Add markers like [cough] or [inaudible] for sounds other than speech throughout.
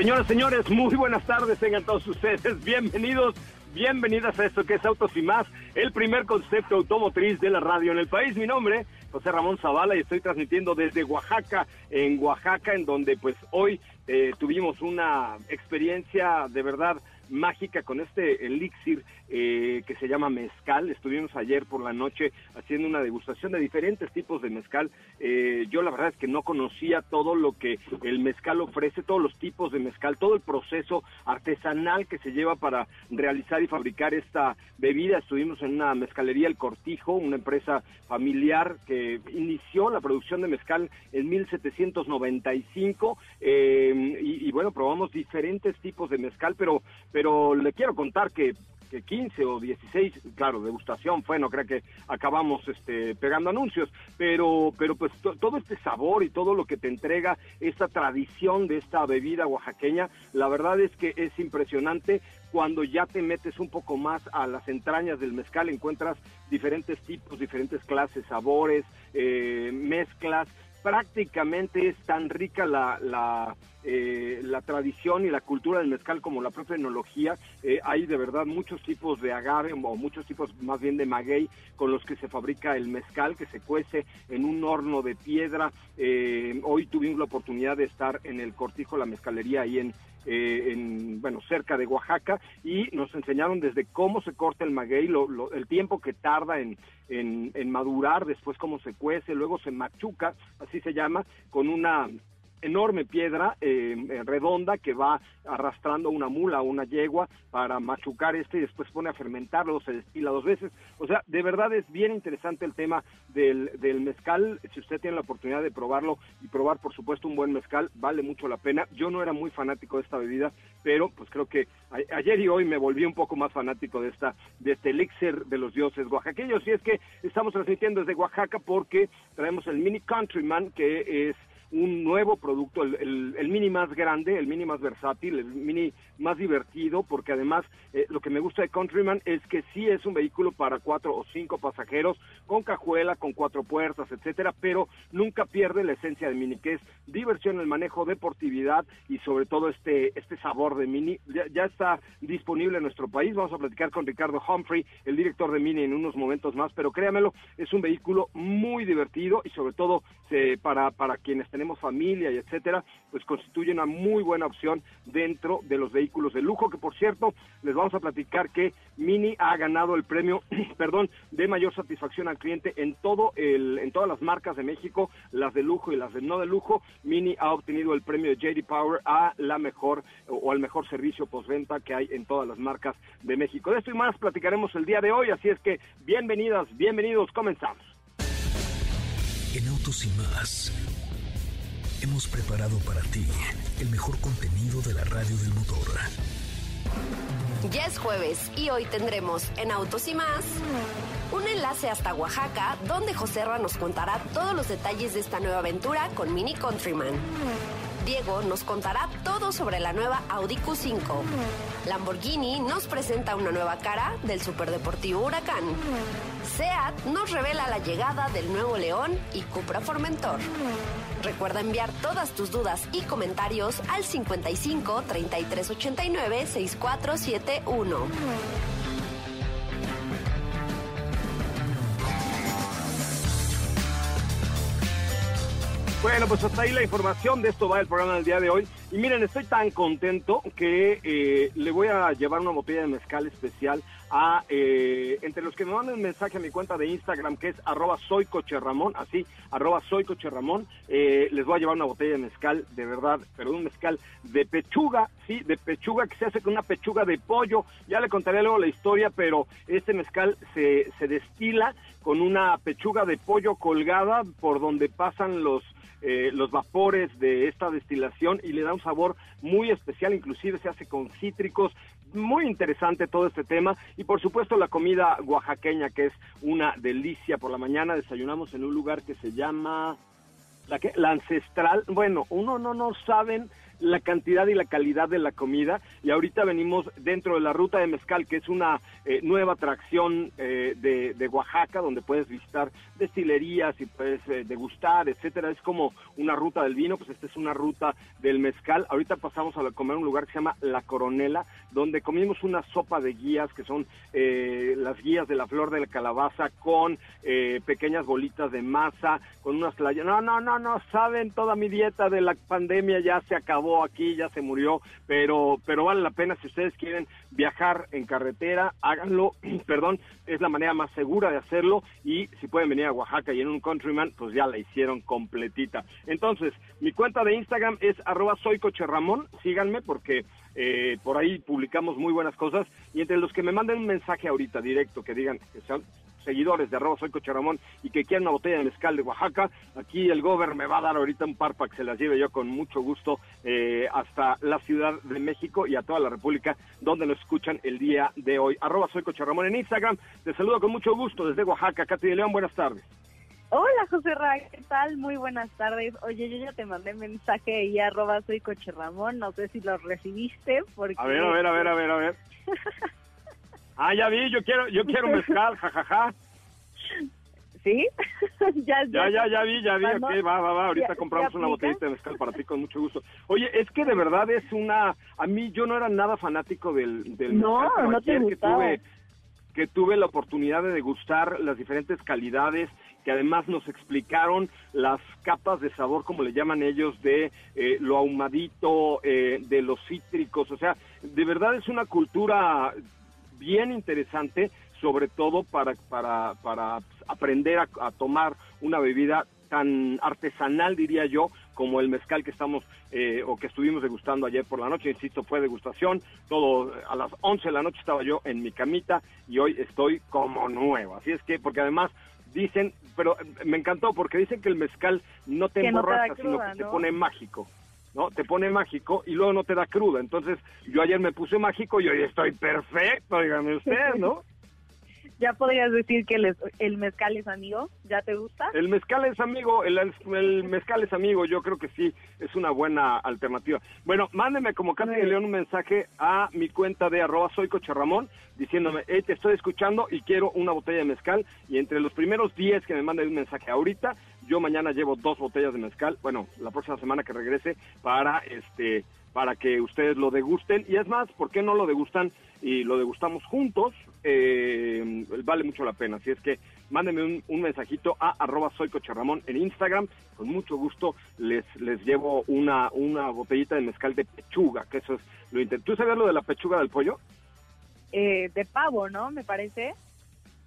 Señoras, señores, muy buenas tardes, tengan todos ustedes [laughs] bienvenidos, bienvenidas a esto que es Autos y Más, el primer concepto automotriz de la radio en el país. Mi nombre, José Ramón Zavala, y estoy transmitiendo desde Oaxaca, en Oaxaca, en donde pues hoy eh, tuvimos una experiencia de verdad mágica con este elixir eh, que se llama mezcal. Estuvimos ayer por la noche haciendo una degustación de diferentes tipos de mezcal. Eh, yo la verdad es que no conocía todo lo que el mezcal ofrece, todos los tipos de mezcal, todo el proceso artesanal que se lleva para realizar y fabricar esta bebida. Estuvimos en una mezcalería El Cortijo, una empresa familiar que inició la producción de mezcal en 1795 eh, y, y bueno, probamos diferentes tipos de mezcal, pero pero le quiero contar que que 15 o 16, claro, degustación fue, no creo que acabamos este, pegando anuncios, pero, pero pues todo este sabor y todo lo que te entrega esta tradición de esta bebida oaxaqueña, la verdad es que es impresionante. Cuando ya te metes un poco más a las entrañas del mezcal, encuentras diferentes tipos, diferentes clases, sabores, eh, mezclas, prácticamente es tan rica la, la, eh, la, tradición y la cultura del mezcal como la propia enología. Eh, hay de verdad muchos tipos de agave o muchos tipos más bien de maguey con los que se fabrica el mezcal que se cuece en un horno de piedra. Eh, hoy tuvimos la oportunidad de estar en el Cortijo, la mezcalería ahí en, eh, en, bueno, cerca de Oaxaca y nos enseñaron desde cómo se corta el maguey, lo, el tiempo que tarda en, en, en madurar, después cómo se cuece, luego se machuca, así se llama, con una enorme piedra eh, eh, redonda que va arrastrando una mula o una yegua para machucar este y después pone a fermentarlo, se destila dos veces. O sea, de verdad es bien interesante el tema del, del mezcal. Si usted tiene la oportunidad de probarlo y probar, por supuesto, un buen mezcal, vale mucho la pena. Yo no era muy fanático de esta bebida, pero pues creo que ayer y hoy me volví un poco más fanático de esta de este elixir de los dioses oaxaqueños. Y es que estamos transmitiendo desde Oaxaca porque traemos el Mini Countryman, que es un nuevo producto, el, mini más grande, el mini más versátil, el mini más divertido, porque además eh, lo que me gusta de Countryman es que sí es un vehículo para cuatro o cinco pasajeros, con cajuela, con cuatro puertas, etcétera, pero nunca pierde la esencia de mini, que es diversión, el manejo, deportividad y sobre todo este, este sabor de mini. Ya, está disponible en nuestro país, vamos a platicar con Ricardo Humphrey, el director de mini, en unos momentos más, pero créamelo, es un vehículo muy divertido y sobre todo se, para, para quienes tenemos familia y etcétera, pues constituye una muy buena opción dentro de los vehículos de lujo, que por cierto, les vamos a platicar que Mini ha ganado el premio, [clears throat] perdón, de mayor satisfacción al cliente en todo el, en todas las marcas de México, las de lujo y las de no de lujo. Mini ha obtenido el premio de JD Power a la mejor o al mejor servicio postventa que hay en todas las marcas de México. De esto y más platicaremos el día de hoy, así es que bienvenidas, bienvenidos, comenzamos. En Autos y más hemos preparado para ti el mejor contenido de la radio del motor. Ya es jueves y hoy tendremos en Autos y más un enlace hasta Oaxaca donde José Ra nos contará todos los detalles de esta nueva aventura con Mini Countryman. Diego nos contará todo sobre la nueva Audi Q5. Lamborghini nos presenta una nueva cara del superdeportivo Huracán. SEAT nos revela la llegada del nuevo León y Cupra Formentor. Recuerda enviar todas tus dudas y comentarios al 55 33 89 6471. Bueno, pues hasta ahí la información. De esto va el programa del día de hoy. Y miren, estoy tan contento que eh, le voy a llevar una botella de mezcal especial a eh, entre los que me manden mensaje a mi cuenta de Instagram que es arroba soycocherramón, así, arroba soycocherramón, eh, les voy a llevar una botella de mezcal, de verdad, pero un mezcal de pechuga, sí, de pechuga que se hace con una pechuga de pollo, ya le contaré luego la historia, pero este mezcal se, se destila con una pechuga de pollo colgada por donde pasan los eh, los vapores de esta destilación y le da un sabor muy especial, inclusive se hace con cítricos, muy interesante todo este tema. Y por supuesto la comida oaxaqueña que es una delicia. Por la mañana desayunamos en un lugar que se llama la que la ancestral. Bueno uno no no saben la cantidad y la calidad de la comida. Y ahorita venimos dentro de la ruta de mezcal que es una eh, nueva atracción eh, de, Oaxaca donde puedes visitar destilerías y puedes eh, degustar etcétera. Es como una ruta del vino pues esta es una ruta del mezcal. Ahorita pasamos a comer un lugar que se llama La Coronela donde comimos una sopa de guías que son las guías de la flor de la calabaza con pequeñas bolitas de masa con unas playas no no no no saben toda mi dieta de la pandemia ya se acabó aquí, ya se murió, pero, pero vale la pena si ustedes quieren viajar en carretera, háganlo, [clears throat] perdón, es la manera más segura de hacerlo y si pueden venir a Oaxaca y en un Countryman, pues ya la hicieron completita. Entonces, mi cuenta de Instagram es arroba soycocherramón, síganme porque eh, por ahí publicamos muy buenas cosas y entre los que me manden un mensaje ahorita directo que digan que sean seguidores de arroba soy Cocharamón y que quieran una botella de mezcal de Oaxaca, aquí el gober me va a dar ahorita un par para que se las lleve yo con mucho gusto eh, hasta la Ciudad de México y a toda la República donde nos escuchan el día de hoy. Arroba soy Cocharamón en Instagram, te saludo con mucho gusto desde Oaxaca, Katy de León, buenas tardes. Hola José Ra, ¿qué tal? Muy buenas tardes. Oye, yo ya te mandé mensaje y arroba soy Coche Ramón, no sé si lo recibiste porque... A ver, a ver, a ver, a ver, a ver. [laughs] Ah, ya vi, yo quiero, yo quiero mezcal, jajaja. [laughs] ¿Sí? [laughs] ya, ya, ya, ya, vi, ya vi, ok, va, va, va, ahorita compramos una botellita de mezcal para ti con mucho gusto. Oye, es que de verdad es una, a mí yo no era nada fanático del, del no, mezcal, no te que tuve, que tuve la oportunidad de degustar las diferentes calidades, que además nos explicaron las capas de sabor, como le llaman ellos, de eh, lo ahumadito, eh, de los cítricos, o sea, de verdad es una cultura bien interesante, sobre todo para, para, para aprender a, tomar una bebida tan artesanal, diría yo, como el mezcal que estamos eh, o que estuvimos degustando ayer por la noche. Insisto, fue degustación. Todo a las 11 de la noche estaba yo en mi camita y hoy estoy como nuevo. Así es que, porque además dicen, pero me encantó porque dicen que el mezcal no te emborracha, sino que te pone mágico. ¿No? Te pone mágico y luego no te da cruda. Entonces, yo ayer me puse mágico y hoy estoy perfecto, dígame usted, ¿no? ¿Ya podrías decir que el, el, mezcal es amigo? ¿Ya te gusta? El mezcal es amigo, el, el, mezcal es amigo, yo creo que sí, es una buena alternativa. Bueno, mándeme como Katy de León un mensaje a mi cuenta de arroba soy Coche Ramón, diciéndome, hey, te estoy escuchando y quiero una botella de mezcal. Y entre los primeros 10 que me manden un mensaje ahorita, yo mañana llevo dos botellas de mezcal, bueno, la próxima semana que regrese, para este para que ustedes lo degusten. Y es más, ¿por qué no lo degustan y lo degustamos juntos? Eh, vale mucho la pena. Así es que mándenme un, mensajito a arroba soy en Instagram. Con mucho gusto les, les llevo una, una botellita de mezcal de pechuga, que eso es lo intento. ¿Tú sabes lo de la pechuga del pollo? Eh, de pavo, ¿no? Me parece.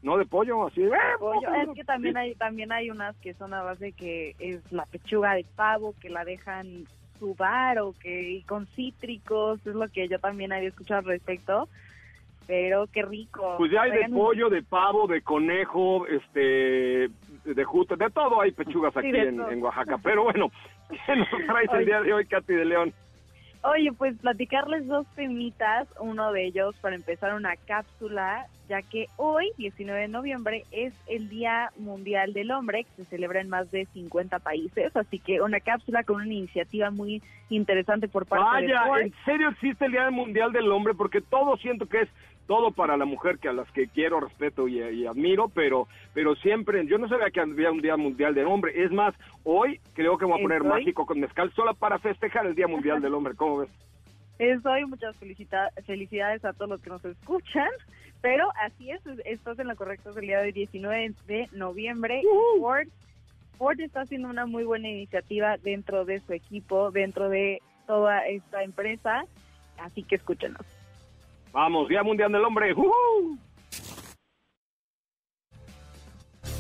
No de pollo, así de... Pollo. Es que también hay también hay unas que son a base que es la pechuga de pavo que la dejan subar o que con cítricos, es lo que yo también había escuchado al respecto. Pero qué rico. Pues ya hay de pollo, de pavo, de conejo, este, de justo, de todo hay pechugas [laughs] aquí en, en, Oaxaca. Pero bueno, [laughs] ¿qué nos traes el día de hoy, Katy de León? Oye, pues platicarles dos temitas, uno de ellos para empezar una cápsula, ya que hoy, 19 de noviembre, es el Día Mundial del Hombre, que se celebra en más de 50 países, así que una cápsula con una iniciativa muy interesante por parte de Vaya, ¿en serio existe el Día Mundial del Hombre? Porque todo siento que es todo para la mujer que a las que quiero, respeto y, admiro, pero pero siempre, yo no sabía que había un Día Mundial del Hombre. Es más, hoy creo que voy a poner mágico con mezcal solo para festejar el Día Mundial del Hombre. ¿Cómo ves? Es hoy, muchas felicidades a todos los que nos escuchan, pero así es, estás en lo correcto, es el día de 19 de noviembre. Ford, Ford está haciendo una muy buena iniciativa dentro de su equipo, dentro de toda esta empresa, así que escúchenos. Vamos, Día Mundial del Hombre.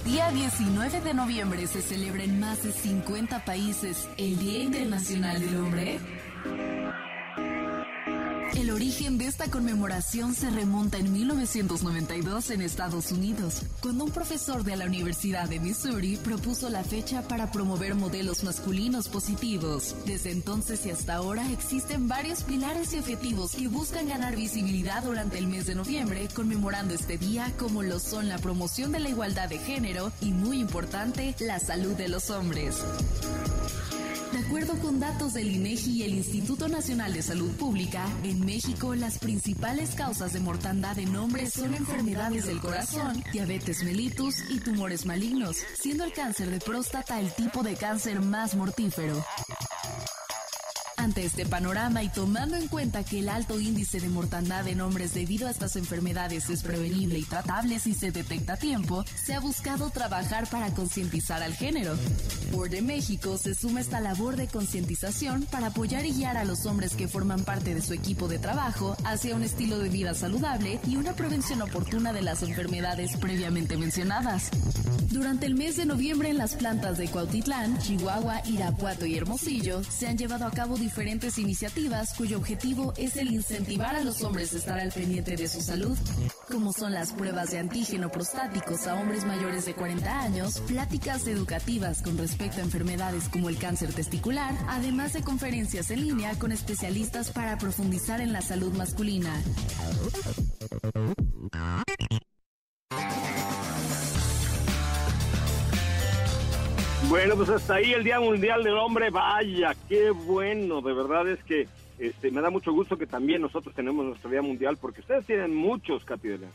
Día 19 de noviembre se celebra en más de 50 países el Día Internacional del Hombre. Origen de esta conmemoración se remonta en 1992 en Estados Unidos, cuando un profesor de la Universidad de Missouri propuso la fecha para promover modelos masculinos positivos. Desde entonces y hasta ahora existen varios pilares y objetivos que buscan ganar visibilidad durante el mes de noviembre, conmemorando este día como lo son la promoción de la igualdad de género y, muy importante, la salud de los hombres. De acuerdo con datos del INEGI y el Instituto Nacional de Salud Pública, en México las principales causas de mortandad en hombres son enfermedades del corazón, diabetes mellitus y tumores malignos, siendo el cáncer de próstata el tipo de cáncer más mortífero. Ante este panorama y tomando en cuenta que el alto índice de mortandad en hombres debido a estas enfermedades es prevenible y tratable si se detecta a tiempo, se ha buscado trabajar para concientizar al género. Por de México se suma esta labor de concientización para apoyar y guiar a los hombres que forman parte de su equipo de trabajo hacia un estilo de vida saludable y una prevención oportuna de las enfermedades previamente mencionadas. Durante el mes de noviembre en las plantas de Cuautitlán, Chihuahua, Irapuato y Hermosillo se han llevado a cabo diferentes iniciativas cuyo objetivo es el incentivar a los hombres a estar al pendiente de su salud, como son las pruebas de antígeno prostáticos a hombres mayores de 40 años, pláticas educativas con respecto a enfermedades como el cáncer testicular, además de conferencias en línea con especialistas para profundizar en la salud masculina. Bueno, pues hasta ahí el Día Mundial del Hombre. Vaya, qué bueno. De verdad es que este, me da mucho gusto que también nosotros tenemos nuestro Día Mundial porque ustedes tienen muchos, León.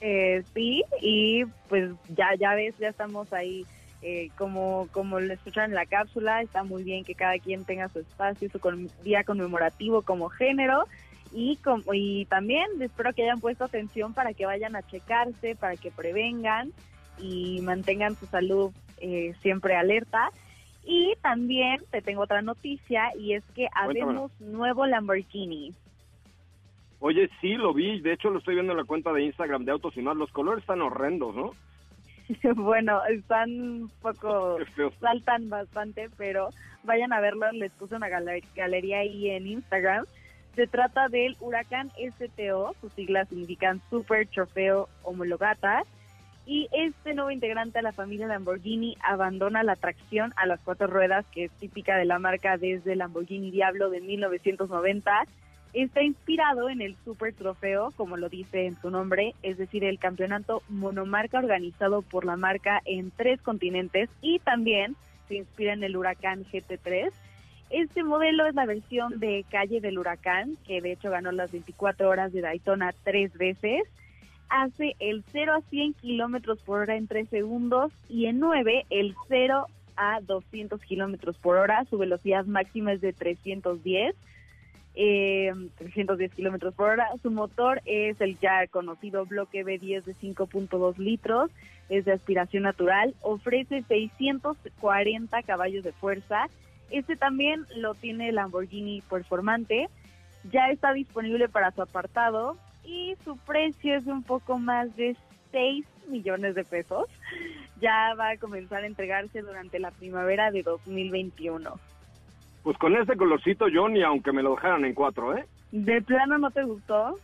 Eh, sí, y pues ya, ya ves, ya estamos ahí. Eh, como, como lo escuchan en la cápsula, está muy bien que cada quien tenga su espacio, su con- día conmemorativo como género. Y, como, y también espero que hayan puesto atención para que vayan a checarse, para que prevengan y mantengan su salud eh, siempre alerta. Y también te tengo otra noticia y es que habemos nuevo Lamborghini. Oye, sí, lo vi. De hecho, lo estoy viendo en la cuenta de Instagram de Autos y Más. Los colores están horrendos, ¿no? [laughs] bueno, están un poco, saltan bastante, pero vayan a verlo, les puse una galer- galería ahí en Instagram. Se trata del Huracán STO, sus siglas significan Super Trofeo Homologata, y este nuevo integrante de la familia Lamborghini abandona la tracción a las cuatro ruedas, que es típica de la marca desde el Lamborghini Diablo de 1990. Está inspirado en el Super Trofeo, como lo dice en su nombre, es decir, el campeonato monomarca organizado por la marca en tres continentes y también se inspira en el Huracán GT3. Este modelo es la versión de calle del Huracán, que de hecho ganó las 24 horas de Daytona tres veces. Hace el 0 a 100 kilómetros por hora en 3 segundos y en 9 el 0 a 200 kilómetros por hora. Su velocidad máxima es de 310 eh, 310 kilómetros por hora. Su motor es el ya conocido bloque B10 de 5.2 litros, es de aspiración natural, ofrece 640 caballos de fuerza. Este también lo tiene Lamborghini Performante. Ya está disponible para su apartado y su precio es de un poco más de 6 millones de pesos. Ya va a comenzar a entregarse durante la primavera de 2021. Pues con este colorcito yo ni aunque me lo dejaran en cuatro, ¿eh? ¿De plano no te gustó?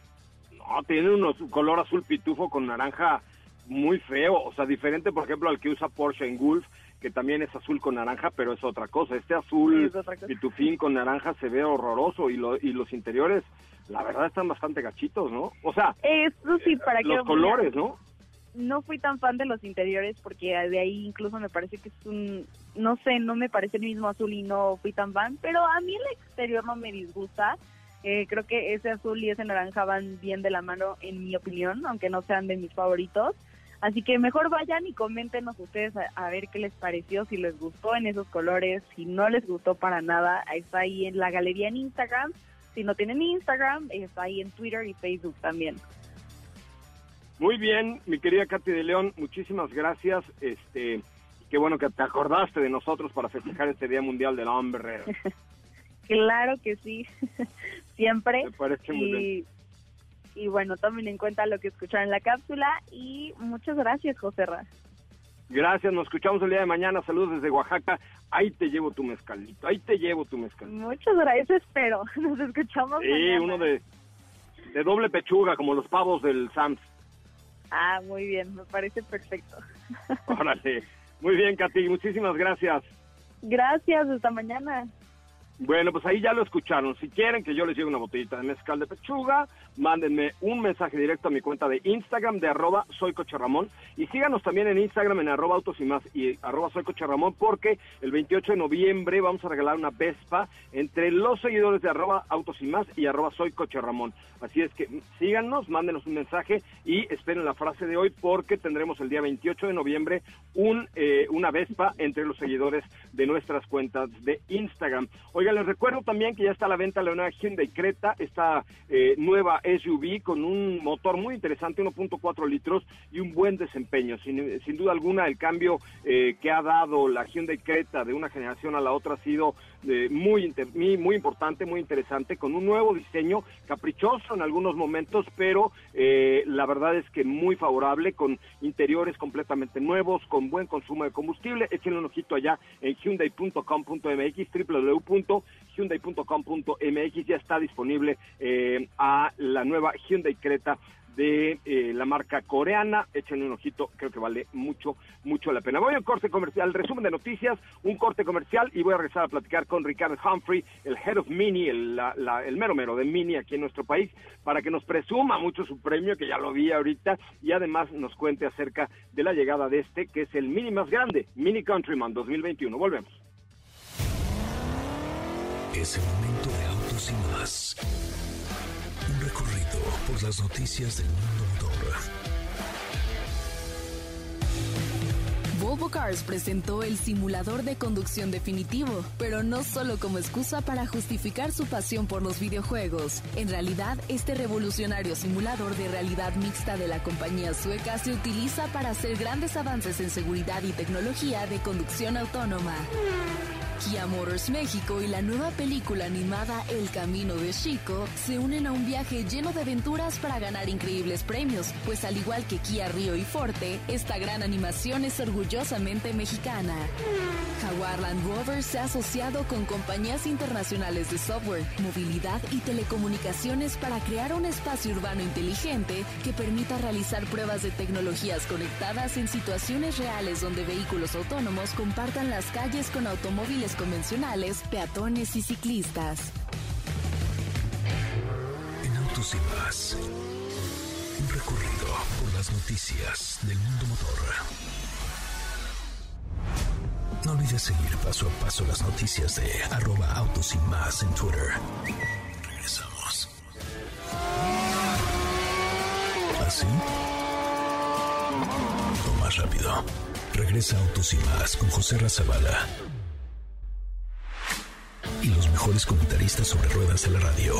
No, tiene unos color azul pitufo con naranja muy feo, o sea, diferente, por ejemplo, al que usa Porsche en Gulf, que también es azul con naranja, pero es otra cosa. Este azul cosa. pitufín con naranja se ve horroroso y, lo, y los interiores, la verdad, están bastante gachitos, ¿no? O sea, Eso sí, para que los colores, ¿no? no fui tan fan de los interiores porque de ahí incluso me parece que es un, no sé, no me parece el mismo azul y no fui tan fan, pero a mí el exterior no me disgusta. Eh, creo que ese azul y ese naranja van bien de la mano en mi opinión, aunque no sean de mis favoritos. Así que mejor vayan y coméntenos ustedes a, a ver qué les pareció, si les gustó en esos colores, si no les gustó para nada, está ahí en la galería en Instagram. Si no tienen Instagram, está ahí en Twitter y Facebook también. Muy bien, mi querida Katy de León, muchísimas gracias. Este, qué bueno que te acordaste de nosotros para festejar este Día Mundial del Hombre. [laughs] Claro que sí, [laughs] siempre. Me parece muy bien. Y, bueno, tomen en cuenta lo que escucharon en la cápsula y muchas gracias, José Ra. Gracias, nos escuchamos el día de mañana. Saludos desde Oaxaca. Ahí te llevo tu mezcalito, ahí te llevo tu mezcalito. Muchas gracias, espero. [laughs] Nos escuchamos Sí, mañana. uno de de doble pechuga, como los pavos del Sams. Ah, muy bien, me parece perfecto. [laughs] Órale. Muy bien, Katy, muchísimas gracias. Gracias, hasta mañana. Bueno, pues ahí ya lo escucharon. Si quieren que yo les lleve una botellita de mezcal de pechuga, mándenme un mensaje directo a mi cuenta de Instagram de arroba soy Ramón y síganos también en Instagram en arroba autos y más y arroba soy Ramón porque el 28 de noviembre vamos a regalar una Vespa entre los seguidores de arroba autos y más y arroba soy Ramón. Así es que síganos, mándenos un mensaje y esperen la frase de hoy porque tendremos el día 28 de noviembre un, eh, una Vespa entre los seguidores de nuestras cuentas de Instagram. Oigan, les recuerdo también que ya está a la venta la nueva Hyundai Creta, esta eh, nueva SUV con un motor muy interesante, 1.4 litros y un buen desempeño. Sin, sin duda alguna, el cambio eh, que ha dado la Hyundai Creta de una generación a la otra ha sido eh, muy, muy importante, muy interesante, con un nuevo diseño caprichoso en algunos momentos, pero eh, la verdad es que muy favorable, con interiores completamente nuevos, con buen consumo de combustible. Échenle un ojito allá en hyundai.com.mx, www.hyundai.com.mx, ya está disponible eh, a la nueva Hyundai Creta de eh, la marca coreana. Échenle un ojito, creo que vale mucho, mucho la pena. Voy a un corte comercial, resumen de noticias, un corte comercial y voy a regresar a platicar con Ricardo Humphrey, el head of Mini, el, el mero mero de Mini aquí en nuestro país, para que nos presuma mucho su premio, que ya lo vi ahorita, y además nos cuente acerca de la llegada de este, que es el Mini más grande, Mini Countryman 2021. Volvemos. Es el momento de autos y más un recorrido por las noticias del mundo motor. Volvo Cars presentó el simulador de conducción definitivo, pero no solo como excusa para justificar su pasión por los videojuegos. En realidad, este revolucionario simulador de realidad mixta de la compañía sueca se utiliza para hacer grandes avances en seguridad y tecnología de conducción autónoma. Kia Motors México y la nueva película animada El Camino de Chico se unen a un viaje lleno de aventuras para ganar increíbles premios, pues al igual que Kia Río y Forte, esta gran animación es orgullosamente mexicana. Jaguar Land Rover se ha asociado con compañías internacionales de software, movilidad y telecomunicaciones para crear un espacio urbano inteligente que permita realizar pruebas de tecnologías conectadas en situaciones reales donde vehículos autónomos compartan las calles con automóviles convencionales, peatones y ciclistas. En Autos y Más, un recorrido por las noticias del mundo motor. No olvides seguir paso a paso las noticias de arroba autos y más en Twitter. Regresamos. ¿Así? O más rápido. Regresa Autos y más con José Razabala mejores comentaristas sobre ruedas de la radio.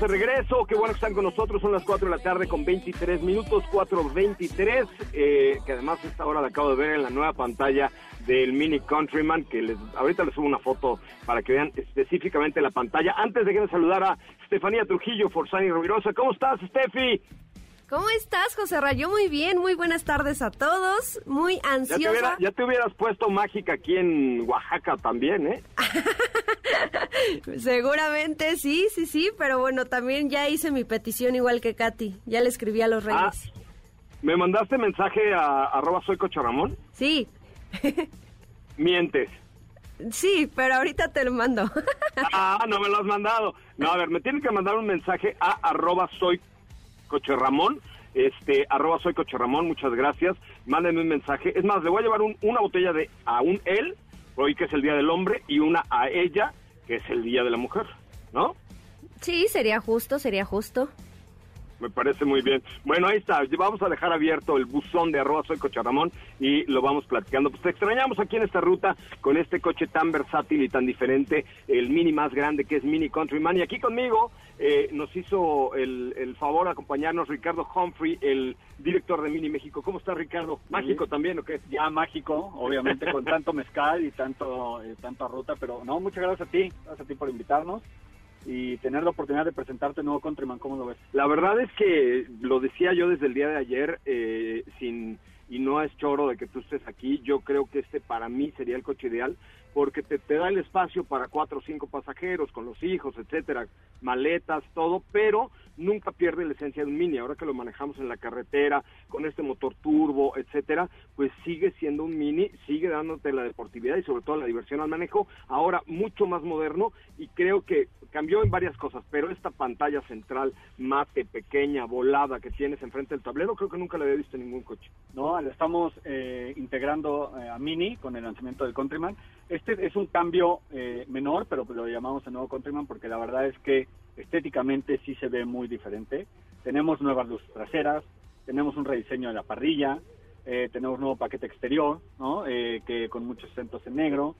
De regreso. Qué bueno que están con nosotros. Son las 4 de la tarde con 23 minutos, 4.23. Eh, que además esta hora la acabo de ver en la nueva pantalla del Mini Countryman. Que les, ahorita les subo una foto para que vean específicamente la pantalla. Antes de que saludar a Estefanía Trujillo, Forzani Rovirosa. ¿Cómo estás, Steffi? ¿Cómo estás, José Rayo? Muy bien, muy buenas tardes a todos. Muy ansiosa. Ya te, hubieras puesto mágica aquí en Oaxaca también, ¿eh? [laughs] [laughs] Seguramente sí, sí, sí, pero bueno, también ya hice mi petición igual que Katy. Ya le escribí a los ah, reyes. ¿Me mandaste mensaje a arroba soy Cocharamón? Sí. [laughs] Mientes. Sí, pero ahorita te lo mando. [laughs] ah, no me lo has mandado. No, a ver, me tienes que mandar un mensaje a arroba soy Coche Ramón, este, arroba soy Coche Ramón, muchas gracias. Mándenme un mensaje. Es más, le voy a llevar una botella de a un él, hoy que es el Día del Hombre, y una a ella, que es el Día de la Mujer, ¿no? Sí, sería justo, sería justo. Me parece muy bien. Bueno, ahí está. Vamos a dejar abierto el buzón de arroba soy Coche Ramón y lo vamos platicando. Pues te extrañamos aquí en esta ruta con este coche tan versátil y tan diferente, el Mini más grande que es Mini Countryman. Y aquí conmigo eh, nos hizo el, el, favor de acompañarnos Ricardo Humphrey, el director de Mini México. ¿Cómo está Ricardo? ¿Mágico también o qué? Ya mágico, obviamente, con tanto mezcal y tanto eh, tanta ruta, pero no, muchas gracias a ti, gracias a ti por invitarnos y tener la oportunidad de presentarte nuevo Countryman, ¿cómo lo ves? La verdad es que lo decía yo desde el día de ayer, eh, sin y no es choro de que tú estés aquí, yo creo que este para mí sería el coche ideal porque te, te da el espacio para cuatro o cinco pasajeros con los hijos, etcétera, maletas, todo, pero nunca pierde la esencia de un Mini. Ahora que lo manejamos en la carretera, con este motor turbo, etcétera, pues sigue siendo un Mini, sigue dándote la deportividad y sobre todo la diversión al manejo. Ahora mucho más moderno y creo que cambió en varias cosas, pero esta pantalla central mate, pequeña, volada que tienes enfrente del tablero, creo que nunca la había visto en ningún coche. No, estamos eh, integrando eh, a Mini con el lanzamiento del Countryman. Este es un cambio eh, menor, pero lo llamamos el nuevo Countryman porque la verdad es que estéticamente sí se ve muy diferente. Tenemos nuevas luces traseras, tenemos un rediseño de la parrilla, eh, tenemos nuevo paquete exterior, ¿no? Eh, que con muchos acentos en negro,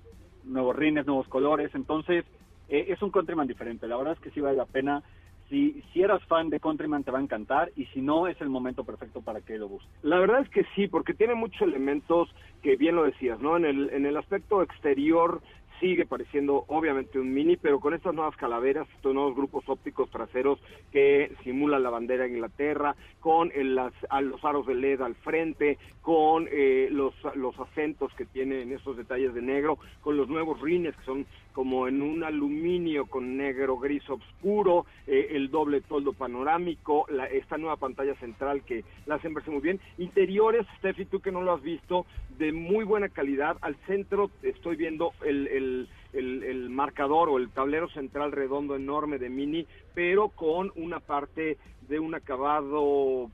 nuevos rines, nuevos colores. Entonces, eh, es un Countryman diferente. La verdad es que sí vale la pena. Si, si eras fan de Countryman te va a encantar y si no es el momento perfecto para que lo busques. La verdad es que sí, porque tiene muchos elementos que bien lo decías, ¿no? En el, en el aspecto exterior sigue pareciendo obviamente un mini, pero con estas nuevas calaveras, estos nuevos grupos ópticos traseros que simulan la bandera de Inglaterra, con las, los aros de LED al frente, con eh, los, los acentos que tienen esos detalles de negro, con los nuevos rines que son como en un aluminio con negro gris oscuro, eh, el doble toldo panorámico, esta nueva pantalla central que la hacen verse muy bien. Interiores, Steffi, tú que no lo has visto, de muy buena calidad. Al centro estoy viendo el, el, el marcador o el tablero central redondo enorme de Mini, pero con una parte de un acabado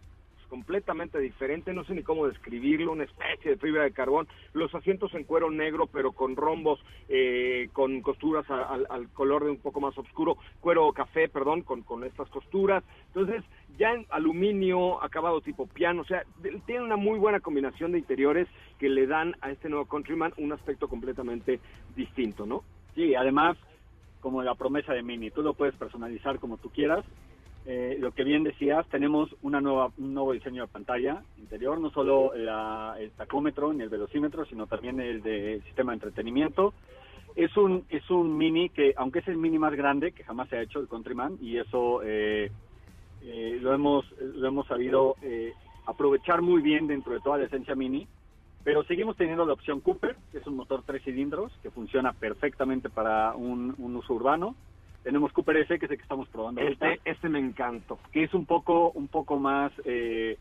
completamente diferente, no sé ni cómo describirlo, una especie de fibra de carbón, los asientos en cuero negro pero con rombos, eh, con costuras al, al, color de un poco más oscuro, cuero café, perdón, con, con estas costuras, entonces ya en aluminio, acabado tipo piano, o sea, tiene una muy buena combinación de interiores que le dan a este nuevo Countryman un aspecto completamente distinto, ¿no? Sí, además, como la promesa de Mini, tú lo puedes personalizar como tú quieras, eh, lo que bien decías, tenemos una nueva, un nuevo diseño de pantalla interior, no solo la, el tacómetro ni el velocímetro, sino también el de sistema de entretenimiento. Es un, es un mini que, aunque es el mini más grande que jamás se ha hecho, el Countryman, y eso eh, eh, lo, hemos, lo hemos sabido eh, aprovechar muy bien dentro de toda la esencia mini, pero seguimos teniendo la opción Cooper, que es un motor tres cilindros que funciona perfectamente para un, un uso urbano tenemos Cooper S, que es el que estamos probando. Este, este me encantó. Que es un poco, un poco más eh,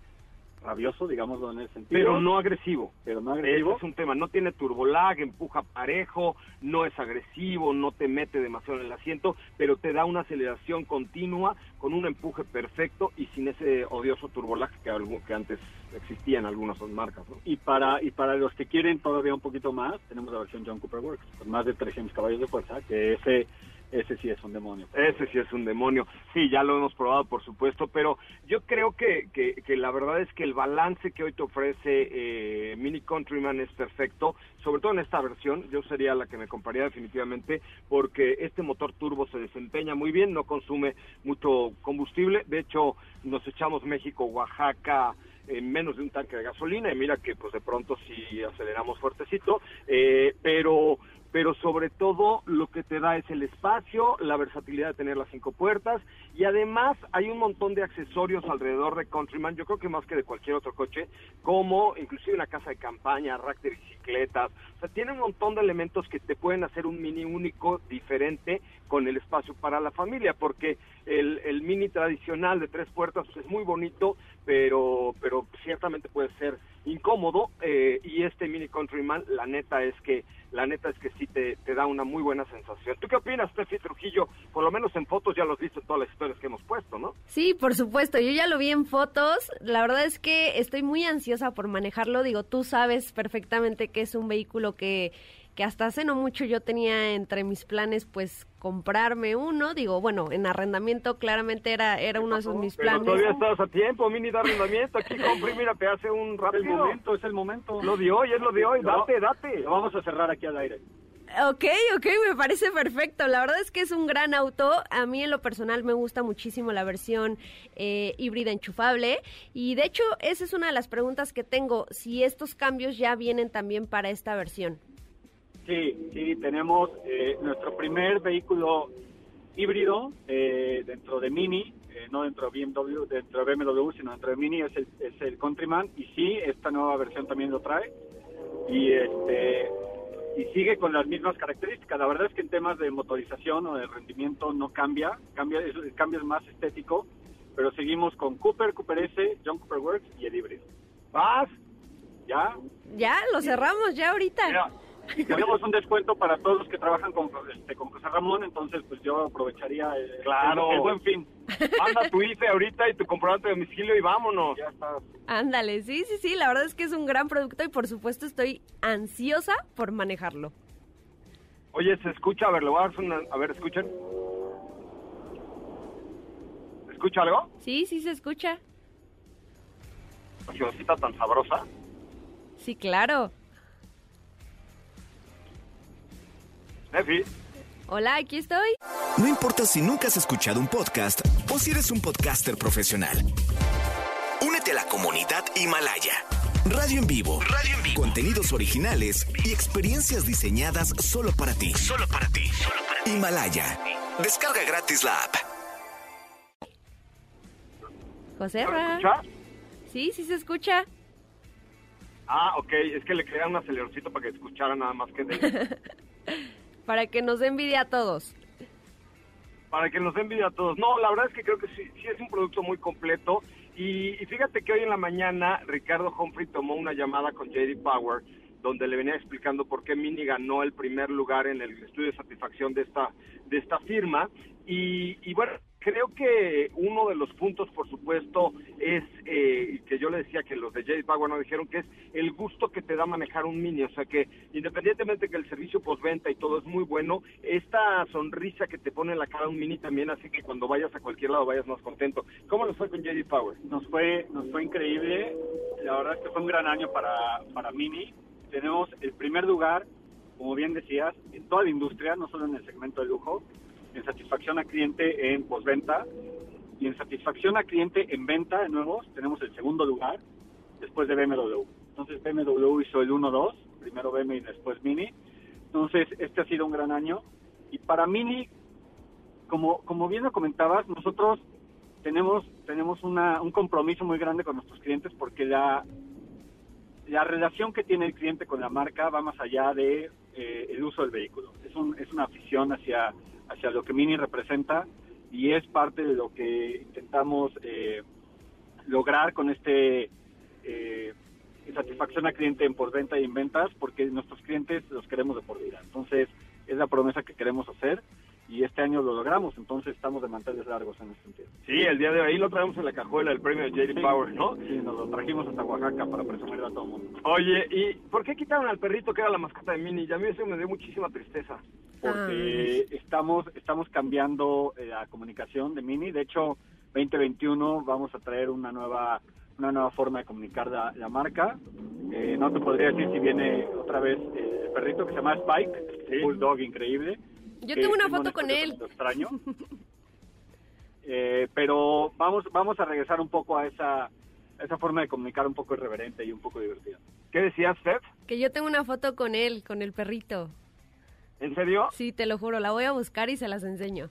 rabioso, digámoslo en ese sentido. Pero no agresivo. Pero no agresivo. es un tema. No tiene turbolag, empuja parejo, no es agresivo, no te mete demasiado en el asiento, pero te da una aceleración continua con un empuje perfecto y sin ese odioso turbolag que, que antes existía en algunas marcas. ¿no? Y para y para los que quieren todavía un poquito más, tenemos la versión John Cooper Works, con más de 300 caballos de fuerza, que ese ese sí es un demonio. Ese sí es un demonio. Sí, ya lo hemos probado, por supuesto, pero yo creo que, que, que la verdad es que el balance que hoy te ofrece eh, Mini Countryman es perfecto, sobre todo en esta versión. Yo sería la que me compraría definitivamente, porque este motor turbo se desempeña muy bien, no consume mucho combustible. De hecho, nos echamos México, Oaxaca en menos de un tanque de gasolina y mira que pues de pronto sí aceleramos fuertecito, eh, pero pero sobre todo lo que te da es el espacio, la versatilidad de tener las cinco puertas y además hay un montón de accesorios alrededor de Countryman, yo creo que más que de cualquier otro coche, como inclusive una casa de campaña, rack de bicicletas, o sea, tiene un montón de elementos que te pueden hacer un mini único diferente con el espacio para la familia, porque el, el mini tradicional de tres puertas pues, es muy bonito, pero, pero ciertamente puede ser incómodo eh, y este Mini Countryman, la neta es que la neta es que sí te, te da una muy buena sensación. ¿Tú qué opinas, Steffi Trujillo? Por lo menos en fotos ya lo has visto en todas las historias que hemos puesto, ¿no? Sí, por supuesto, yo ya lo vi en fotos. La verdad es que estoy muy ansiosa por manejarlo. Digo, tú sabes perfectamente que es un vehículo que que hasta hace no mucho yo tenía entre mis planes pues comprarme uno, digo, bueno, en arrendamiento claramente era era uno de esos mis Pero planes. todavía estás a tiempo, mini de arrendamiento. Aquí compré, mira, te hace un Es el rápido. momento, es el momento. Lo de hoy, es lo de hoy. Date, date. Lo vamos a cerrar aquí al aire. Ok, ok, me parece perfecto. La verdad es que es un gran auto. A mí en lo personal me gusta muchísimo la versión eh, híbrida enchufable. Y de hecho, esa es una de las preguntas que tengo. Si estos cambios ya vienen también para esta versión. Sí, sí, tenemos eh, nuestro primer vehículo híbrido eh, dentro de Mini, eh, no dentro de BMW, dentro de BMW, sino dentro de Mini es el, es el Countryman y sí, esta nueva versión también lo trae y este y sigue con las mismas características. La verdad es que en temas de motorización o de rendimiento no cambia, cambia es, el cambio es más estético, pero seguimos con Cooper, Cooper S, John Cooper Works y el híbrido. Vas. ¿Ya? Ya, lo cerramos ya ahorita. Mira, tenemos un descuento para todos los que trabajan con, este, con José Ramón, entonces pues yo aprovecharía el, Claro. el, el buen fin. Manda tu IFE ahorita y tu comprobante de domicilio y vámonos. Ya está. Ándale, sí, sí, sí, la verdad es que es un gran producto y por supuesto estoy ansiosa por manejarlo. Oye, se escucha, a ver, le voy a dar una... A ver, escuchen. ¿Escucha algo? Sí, sí se escucha. Cosita tan sabrosa. Sí, claro. Nefi. Hola, aquí estoy. No importa si nunca has escuchado un podcast o si eres un podcaster profesional. Únete a la comunidad Himalaya. Radio en vivo. Radio en vivo. Contenidos originales y experiencias diseñadas solo para ti. Solo para ti. Himalaya. Descarga gratis la app. José ¿Me Ra. escuchas? Sí, sí se escucha. Ah, ok, es que le quería un acelercito para que escuchara nada más que de... [laughs] Para que nos dé envidia a todos. para que nos dé envidia a todos. No, la verdad es que creo que sí, sí es un producto muy completo. Y, y fíjate que hoy en la mañana Ricardo Humphrey tomó una llamada con JD Power donde le venía explicando por qué Mini ganó el primer lugar en el estudio de satisfacción de esta de esta firma y, y bueno creo que uno de los puntos por supuesto es eh, que yo le decía que los de JD Power no dijeron que es el gusto que te da manejar un Mini o sea que independientemente que el servicio postventa y todo es muy bueno esta sonrisa que te pone en la cara un Mini también hace que cuando vayas a cualquier lado vayas más contento ¿cómo les fue con JD Power? Nos fue, nos fue increíble. La verdad es que fue un gran año para, para Mini. Tenemos el primer lugar, como bien decías, en toda la industria, no solo en el segmento de lujo, en satisfacción a cliente en postventa y en satisfacción a cliente en venta de nuevos tenemos el segundo lugar después de BMW. Entonces BMW hizo el 1-2, primero BMW y después Mini. Entonces este ha sido un gran año y para Mini, como, como bien lo comentabas, nosotros tenemos tenemos una, un compromiso muy grande con nuestros clientes porque la la relación que tiene el cliente con la marca va más allá de eh, el uso del vehículo. Es, un, es una afición hacia, hacia lo que Mini representa y es parte de lo que intentamos eh, lograr con este eh, satisfacción al cliente en postventa y en ventas, porque nuestros clientes los queremos de por vida. Entonces, es la promesa que queremos hacer y este año lo logramos, entonces estamos de manteles largos en ese sentido. Sí, el día de hoy lo traemos en la cajuela del premio de JD Power, ¿no? Sí, nos lo trajimos hasta Oaxaca para presumirlo a todo el mundo. Oye, ¿y por qué quitaron al perrito que era la mascota de Mini? Y a mí eso me dio muchísima tristeza. porque estamos estamos cambiando eh, la comunicación de Mini. De hecho, 2021 vamos a traer una nueva una nueva forma de comunicar la, la marca. Eh, no te podría decir si viene otra vez eh, el perrito que se llama Spike, Sí. bulldog increíble. Yo tengo una Simón foto con él. extraño. [laughs] Eh, pero vamos vamos a regresar un poco a esa a esa forma de comunicar un poco irreverente y un poco divertida. ¿Qué decías, Steph? Que yo tengo una foto con él, con el perrito. ¿En serio? Sí, te lo juro, la voy a buscar y se las enseño.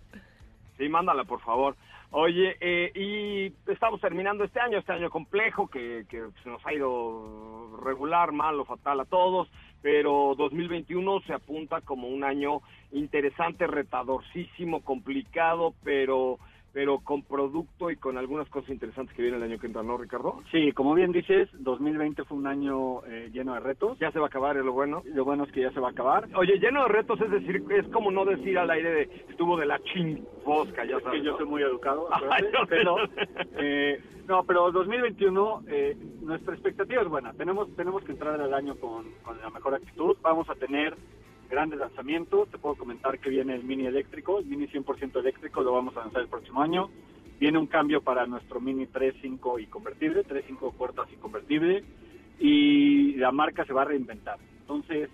Sí, mándala, por favor. Oye, eh, y estamos terminando este año, este año complejo, que, que se nos ha ido regular, mal o fatal a todos, pero 2021 se apunta como un año interesante, retadorcísimo, complicado, pero pero con producto y con algunas cosas interesantes que viene el año que entra, ¿no, Ricardo? Sí, como bien dices, 2020 fue un año eh, lleno de retos. Ya se va a acabar, es lo bueno. Lo bueno es que ya se va a acabar. Oye, lleno de retos, es decir, es como no decir al aire de estuvo de la chingosca, ya Es sabes. que yo soy muy educado, [laughs] Ay, pero, eh, no, pero 2021, eh, nuestra expectativa es buena. Tenemos, tenemos que entrar al año con, con la mejor actitud. Vamos a tener grandes lanzamientos. Te puedo comentar que viene el Mini eléctrico, el Mini 100% eléctrico, lo vamos a lanzar el próximo año. Viene un cambio para nuestro Mini 3.5 y convertible, 3.5 puertas y convertible, y la marca se va a reinventar. Entonces,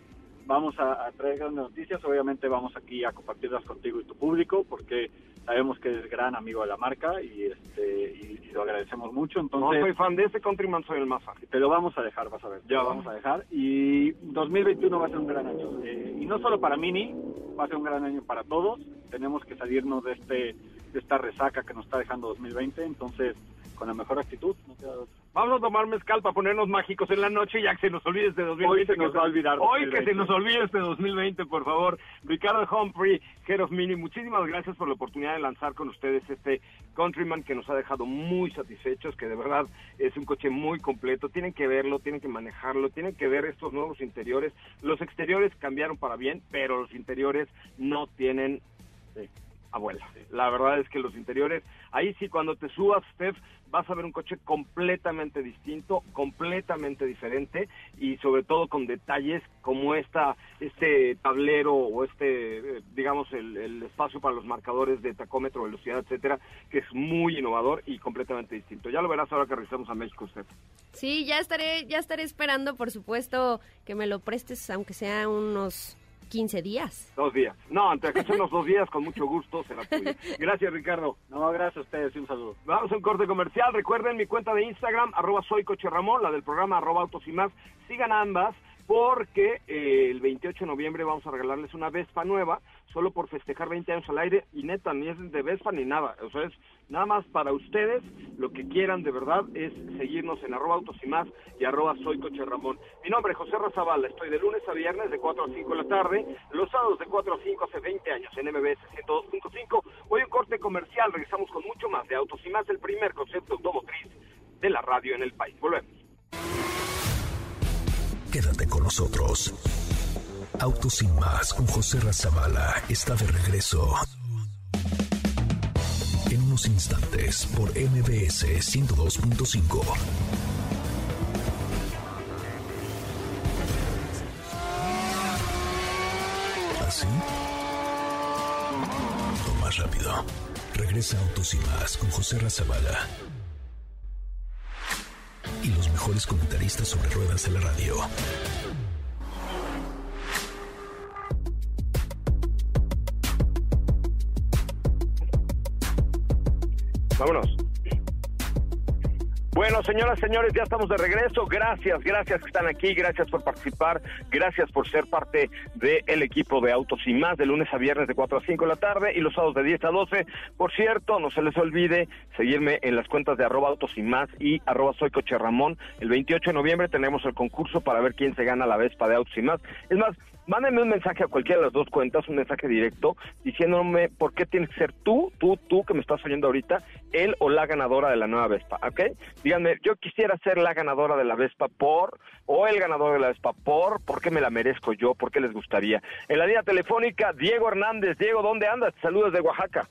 vamos a, traer grandes noticias. Obviamente vamos aquí a compartirlas contigo y tu público porque sabemos que eres gran amigo de la marca y este y, lo agradecemos mucho. Entonces, no soy fan de ese Countryman, soy el más fan. Te lo vamos a dejar, vas a ver. Ya vamos a dejar. Y 2021 va a ser un gran año. Eh, y no solo para Mini, va a ser un gran año para todos. Tenemos que salirnos de este de esta resaca que nos está dejando 2020. Entonces, con la mejor actitud, no queda Vamos a tomar mezcal para ponernos mágicos en la noche ya que se nos olvide este 2020. Hoy se nos va a olvidar. Hoy que se nos olvide este 2020, por favor. Ricardo Humphrey, Head of Mini, muchísimas gracias por la oportunidad de lanzar con ustedes este Countryman que nos ha dejado muy satisfechos, que de verdad es un coche muy completo. Tienen que verlo, tienen que manejarlo, tienen que ver estos nuevos interiores. Los exteriores cambiaron para bien, pero los interiores no tienen abuela. La verdad es que los interiores, ahí sí cuando te subas, Steph, vas a ver un coche completamente distinto, completamente diferente y sobre todo con detalles como esta, este tablero o este, eh, digamos, el, espacio para los marcadores de tacómetro, velocidad, etcétera, que es muy innovador y completamente distinto. Ya lo verás ahora que regresamos a México, Steph. Sí, ya estaré, ya estaré esperando, por supuesto, que me lo prestes, aunque sea unos 15 días. Dos días. No, entre que son los dos días, con mucho gusto será tuyo. Gracias, Ricardo. No, gracias a ustedes un saludo. Vamos a un corte comercial. Recuerden mi cuenta de Instagram, arroba soy Coche Ramón, la del programa arroba autos y más. Sigan ambas porque eh, el 28 de noviembre vamos a regalarles una Vespa nueva, solo por festejar 20 años al aire, y neta, ni es de Vespa ni nada, o sea, es nada más para ustedes, lo que quieran de verdad es seguirnos en arroba autos y más y arroba soy coche Ramón. Mi nombre es José Razabala, estoy de lunes a viernes de 4 a 5 de la tarde, los sábados de 4 a 5 hace 20 años en MBS 102.5, hoy un corte comercial, regresamos con mucho más de autos y más, el primer concepto automotriz de la radio en el país. Volvemos. Quédate con nosotros. Autos sin más con José Razabala está de regreso. En unos instantes por MBS 102.5. ¿Así? O más rápido. Regresa Autos y más con José Razabala y los mejores comentaristas sobre ruedas de la radio. Vámonos. Bueno, señoras, señores, ya estamos de regreso. Gracias, gracias que están aquí, gracias por participar, gracias por ser parte del equipo de Autos y Más de lunes a viernes de 4 a 5 de la tarde y los sábados de 10 a 12. Por cierto, no se les olvide seguirme en las cuentas de arroba Autos y Más y arroba Soy Coche Ramón. El 28 de noviembre tenemos el concurso para ver quién se gana la Vespa de Autos y Más. Es más, mándenme un mensaje a cualquiera de las dos cuentas, un mensaje directo, diciéndome por qué tienes que ser tú, tú, tú que me estás oyendo ahorita, él o la ganadora de la nueva Vespa, ¿ok? Díganme, yo quisiera ser la ganadora de la Vespa por, o el ganador de la Vespa por, ¿por qué me la merezco yo? ¿Por qué les gustaría? En la línea telefónica, Diego Hernández. Diego, ¿dónde andas? Saludos de Oaxaca.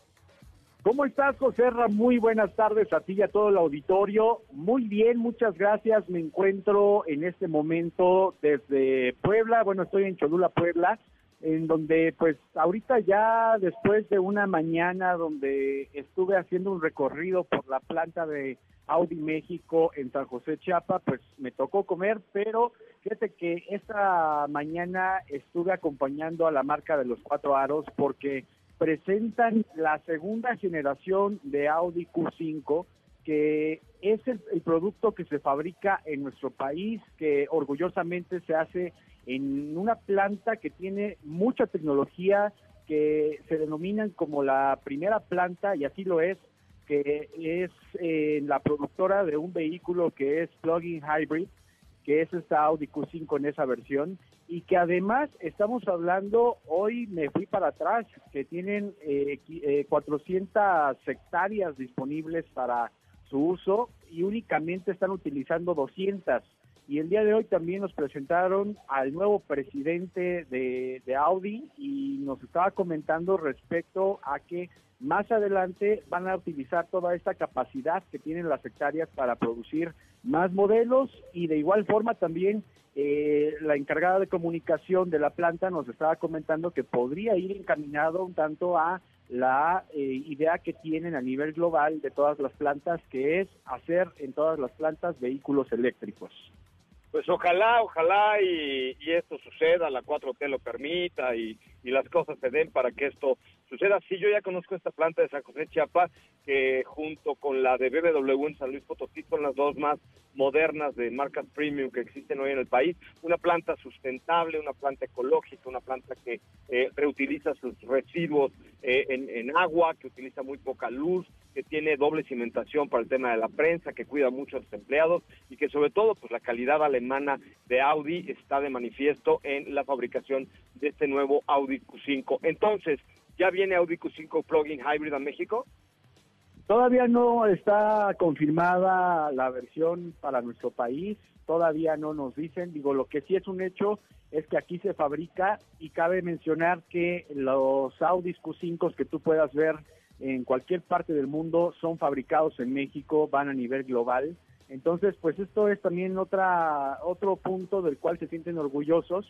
¿Cómo estás, José Muy buenas tardes a ti y a todo el auditorio. Muy bien, muchas gracias. Me encuentro en este momento desde Puebla. Bueno, estoy en Cholula, Puebla, en donde pues ahorita ya después de una mañana donde estuve haciendo un recorrido por la planta de Audi México en San José Chiapa, pues me tocó comer, pero fíjate que esta mañana estuve acompañando a la marca de los cuatro aros porque presentan la segunda generación de Audi Q5, que es el, producto que se fabrica en nuestro país, que orgullosamente se hace en una planta que tiene mucha tecnología, que se denominan como la primera planta, y así lo es, que es eh, la productora de un vehículo que es plug-in hybrid, que es esta Audi Q5 en esa versión, y que además estamos hablando, hoy me fui para atrás, que tienen eh, 400 eh, hectáreas disponibles para su uso y únicamente están utilizando 200. Y el día de hoy también nos presentaron al nuevo presidente de, de Audi y nos estaba comentando respecto a que más adelante van a utilizar toda esta capacidad que tienen las hectáreas para producir más modelos y de igual forma también eh, la encargada de comunicación de la planta nos estaba comentando que podría ir encaminado un tanto a la eh, idea que tienen a nivel global de todas las plantas, que es hacer en todas las plantas vehículos eléctricos. Pues ojalá, ojalá y, esto suceda, la 4T lo permita y, y las cosas se den para que esto suceda. Sí, yo ya conozco esta planta de San José Chiapa, que junto con la de BBW en San Luis Potosí son las dos más modernas de marcas premium que existen hoy en el país. Una planta sustentable, una planta ecológica, una planta que eh, reutiliza sus residuos eh, en, en agua, que utiliza muy poca luz, que tiene doble cimentación para el tema de la prensa, que cuida mucho a los empleados y que sobre todo pues la calidad alemana de Audi está de manifiesto en la fabricación de este nuevo Audi Q5. Entonces, ¿Ya viene Audi Q5 Plug-in Hybrid a México? Todavía no está confirmada la versión para nuestro país, todavía no nos dicen, digo, lo que sí es un hecho es que aquí se fabrica y cabe mencionar que los Audi Q5 que tú puedas ver en cualquier parte del mundo son fabricados en México, van a nivel global. Entonces, pues esto es también otra otro punto del cual se sienten orgullosos.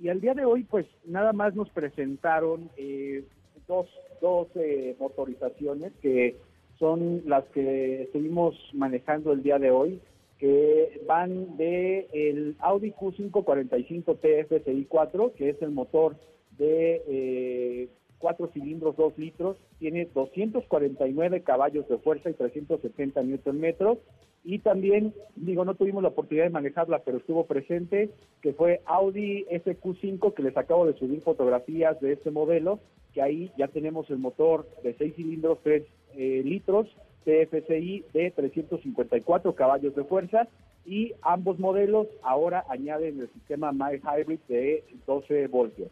Y al día de hoy, pues nada más nos presentaron eh, dos, dos eh, motorizaciones que son las que estuvimos manejando el día de hoy, que van de el Audi Q545 TFSI 4, que es el motor de eh, cuatro cilindros, dos litros, tiene 249 caballos de fuerza y 370 newton metros. Y también, digo, no tuvimos la oportunidad de manejarla, pero estuvo presente, que fue Audi SQ5, que les acabo de subir fotografías de este modelo, que ahí ya tenemos el motor de 6 cilindros, 3 eh, litros, TFSI de 354 caballos de fuerza y ambos modelos ahora añaden el sistema My Hybrid de 12 voltios.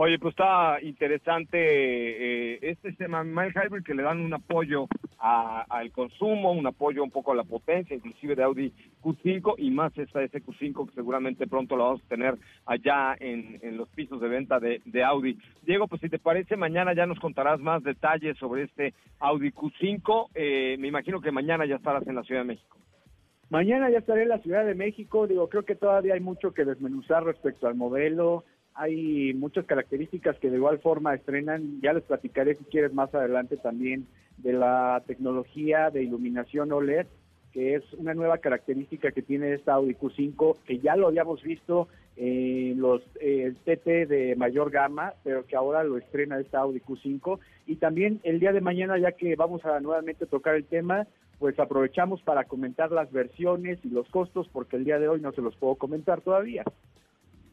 Oye, pues está interesante eh, este sistema My Hybrid que le dan un apoyo al consumo, un apoyo un poco a la potencia, inclusive de Audi Q5 y más esta SQ5 que seguramente pronto la vamos a tener allá en, los pisos de venta de, Audi. Diego, pues si te parece, mañana ya nos contarás más detalles sobre este Audi Q5. Eh, me imagino que mañana ya estarás en la Ciudad de México. Mañana ya estaré en la Ciudad de México. Digo, creo que todavía hay mucho que desmenuzar respecto al modelo hay muchas características que de igual forma estrenan. Ya les platicaré si quieres más adelante también de la tecnología de iluminación OLED, que es una nueva característica que tiene esta Audi Q5, que ya lo habíamos visto en los eh, TT de mayor gama, pero que ahora lo estrena esta Audi Q5. Y también el día de mañana, ya que vamos a nuevamente tocar el tema, pues aprovechamos para comentar las versiones y los costos, porque el día de hoy no se los puedo comentar todavía.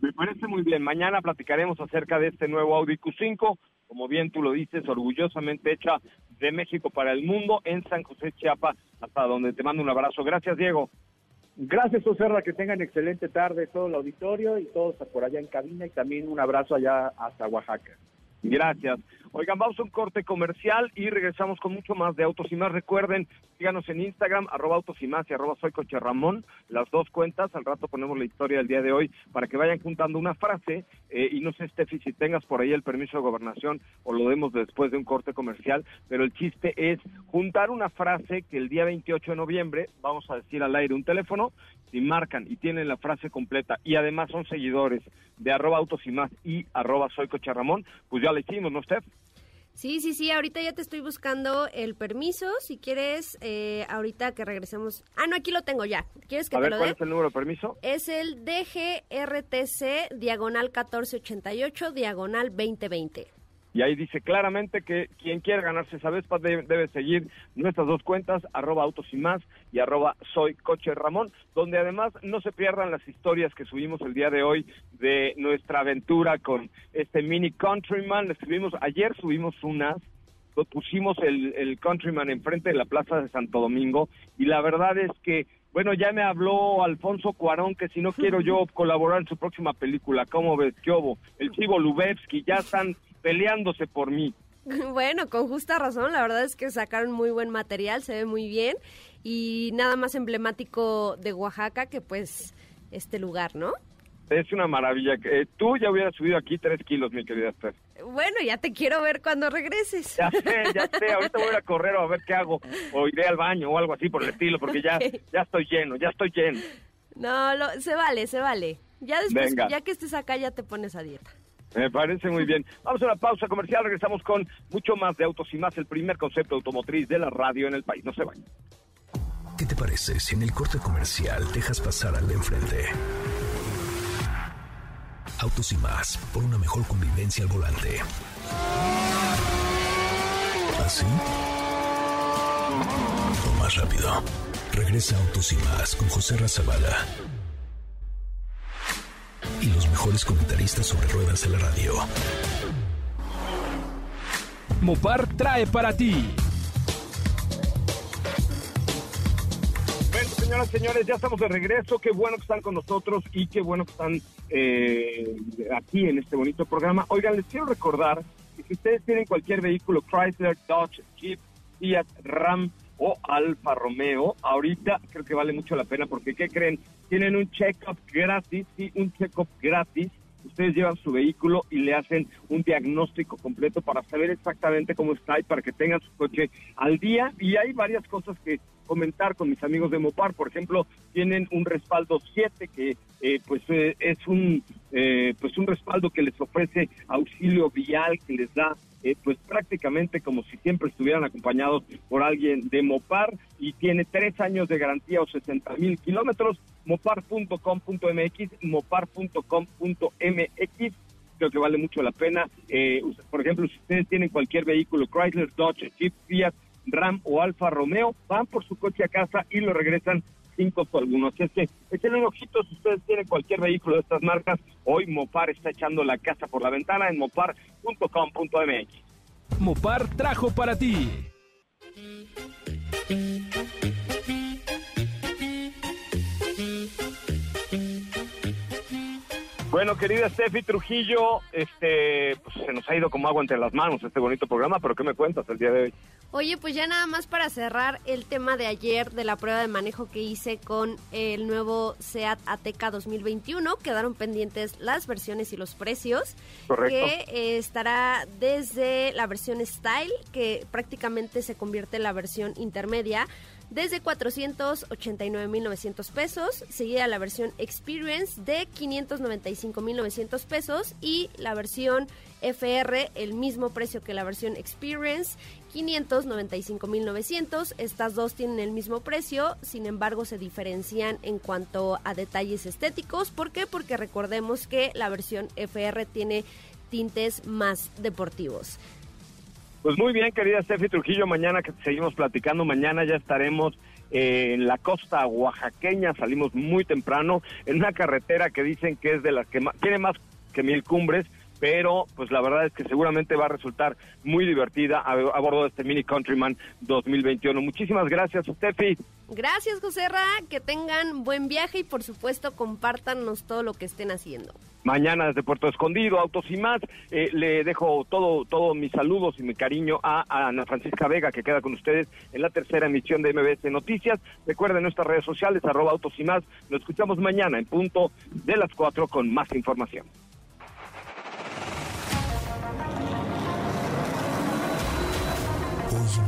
Me parece muy bien. Mañana platicaremos acerca de este nuevo Audi Q5, como bien tú lo dices, orgullosamente hecha de México para el mundo en San José Chiapa, hasta donde te mando un abrazo. Gracias, Diego. Gracias, Joserra, que tengan excelente tarde todo el auditorio y todos por allá en cabina y también un abrazo allá hasta Oaxaca. Gracias. Oigan, vamos a un corte comercial y regresamos con mucho más de Autos y Más. Recuerden, síganos en Instagram, arroba Autos y Más y arroba Soy Coche las dos cuentas. Al rato ponemos la historia del día de hoy para que vayan juntando una frase. Eh, y no sé, Steffi, si tengas por ahí el permiso de gobernación o lo demos después de un corte comercial, pero el chiste es juntar una frase que el día 28 de noviembre vamos a decir al aire un teléfono, si marcan y tienen la frase completa y además son seguidores de arroba Autos y Más y arroba Soy Coche Ramón, pues ya le hicimos, ¿no, Steph? Sí, sí, sí, ahorita ya te estoy buscando el permiso, si quieres, eh, ahorita que regresemos. Ah, no, aquí lo tengo ya. ¿Quieres que A te ver, lo ¿cuál dé? es el número de permiso? Es el DGRTC diagonal 1488 diagonal 2020. Y ahí dice claramente que quien quiera ganarse esa Vespa debe, debe seguir nuestras dos cuentas, arroba autos y más y arroba soy coche Ramón, donde además no se pierdan las historias que subimos el día de hoy de nuestra aventura con este mini Countryman. Escribimos, ayer subimos unas, pusimos el, el Countryman enfrente de la Plaza de Santo Domingo y la verdad es que bueno, ya me habló Alfonso Cuarón que si no [laughs] quiero yo colaborar en su próxima película, ¿cómo ves? ¿Qué hubo? El Chivo Lubevsky, ya están peleándose por mí. [laughs] Bueno, con justa razón, la verdad es que sacaron muy buen material, se ve muy bien y nada más emblemático de Oaxaca que pues este lugar, ¿no? Es una maravilla. Eh, tú ya hubieras subido aquí tres kilos, mi querida Esther. Bueno, ya te quiero ver cuando regreses. Ya sé, ya [laughs] sé. Ahorita voy a correr o a ver qué hago. O iré al baño o algo así por el estilo, porque ya, ya estoy lleno, ya estoy lleno. No, se vale, se vale. Ya después, ya que estés acá, ya te pones a dieta. Me parece muy bien. Vamos a una pausa comercial, regresamos con mucho más de autos y más, el primer concepto automotriz de la radio en el país. No se vayan. ¿Qué te parece si en el corte comercial dejas pasar al de enfrente? Autos y más, por una mejor convivencia al volante. ¿Así? ¿Ah, o más rápido. Regresa Autos y más con José Razabala y los mejores comentaristas sobre ruedas de la radio. Mopar trae para ti. Bueno, señoras y señores, ya estamos de regreso. Qué bueno que están con nosotros y qué bueno que están eh, aquí en este bonito programa. Oigan, les quiero recordar que si ustedes tienen cualquier vehículo, Chrysler, Dodge, Jeep, Fiat, Ram, o Alfa Romeo. Ahorita creo que vale mucho la pena porque, ¿qué creen? Tienen un check-up gratis, sí, un check-up gratis. Ustedes llevan su vehículo y le hacen un diagnóstico completo para saber exactamente cómo está y para que tengan su coche al día. Y hay varias cosas que comentar con mis amigos de Mopar. Por ejemplo, tienen un respaldo 7 que eh, pues eh, es un vial que les da eh, pues prácticamente como si siempre estuvieran acompañados por alguien de Mopar y tiene tres años de garantía o 60 mil kilómetros. Mopar.com.mx, mopar.com.mx creo que vale mucho la pena. Eh, por ejemplo, si ustedes tienen cualquier vehículo, Chrysler, Dodge, Jeep, Fiat, Ram o Alfa Romeo, van por su coche a casa y lo regresan sin costo alguno. Así es que echen un ojito si ustedes tienen cualquier vehículo de estas marcas. Hoy Mopar está echando la casa por la ventana en mopar.com.mx. Mopar trajo para ti. Bueno, querida Steffi Trujillo, este, pues se nos ha ido como agua entre las manos este bonito programa, pero ¿qué me cuentas el día de hoy? Oye, pues ya nada más para cerrar el tema de ayer de la prueba de manejo que hice con el nuevo SEAT Ateca 2021, quedaron pendientes las versiones y los precios. Correcto. Que eh, estará desde la versión Style, que prácticamente se convierte en la versión intermedia, desde 489.900 pesos, seguida la versión Experience de 595.900 pesos y la versión FR el mismo precio que la versión Experience, 595.900. Estas dos tienen el mismo precio, sin embargo se diferencian en cuanto a detalles estéticos. ¿Por qué? Porque recordemos que la versión FR tiene tintes más deportivos. Pues muy bien, querida Steffi Trujillo, mañana que seguimos platicando, mañana ya estaremos en la costa oaxaqueña, salimos muy temprano, en una carretera que dicen que es de las que más, tiene más que mil cumbres, pero pues la verdad es que seguramente va a resultar muy divertida a, bordo de este Mini Countryman 2021. Muchísimas gracias, Steffi. Gracias, José Ra, que tengan buen viaje y por supuesto compártanos todo lo que estén haciendo. Mañana desde Puerto Escondido, Autos y más, eh, le dejo todo, todos mis saludos y mi cariño a, Ana Francisca Vega, que queda con ustedes en la tercera emisión de MBS Noticias. Recuerden nuestras redes sociales, arroba Autos y más. Nos escuchamos mañana en punto de las cuatro con más información.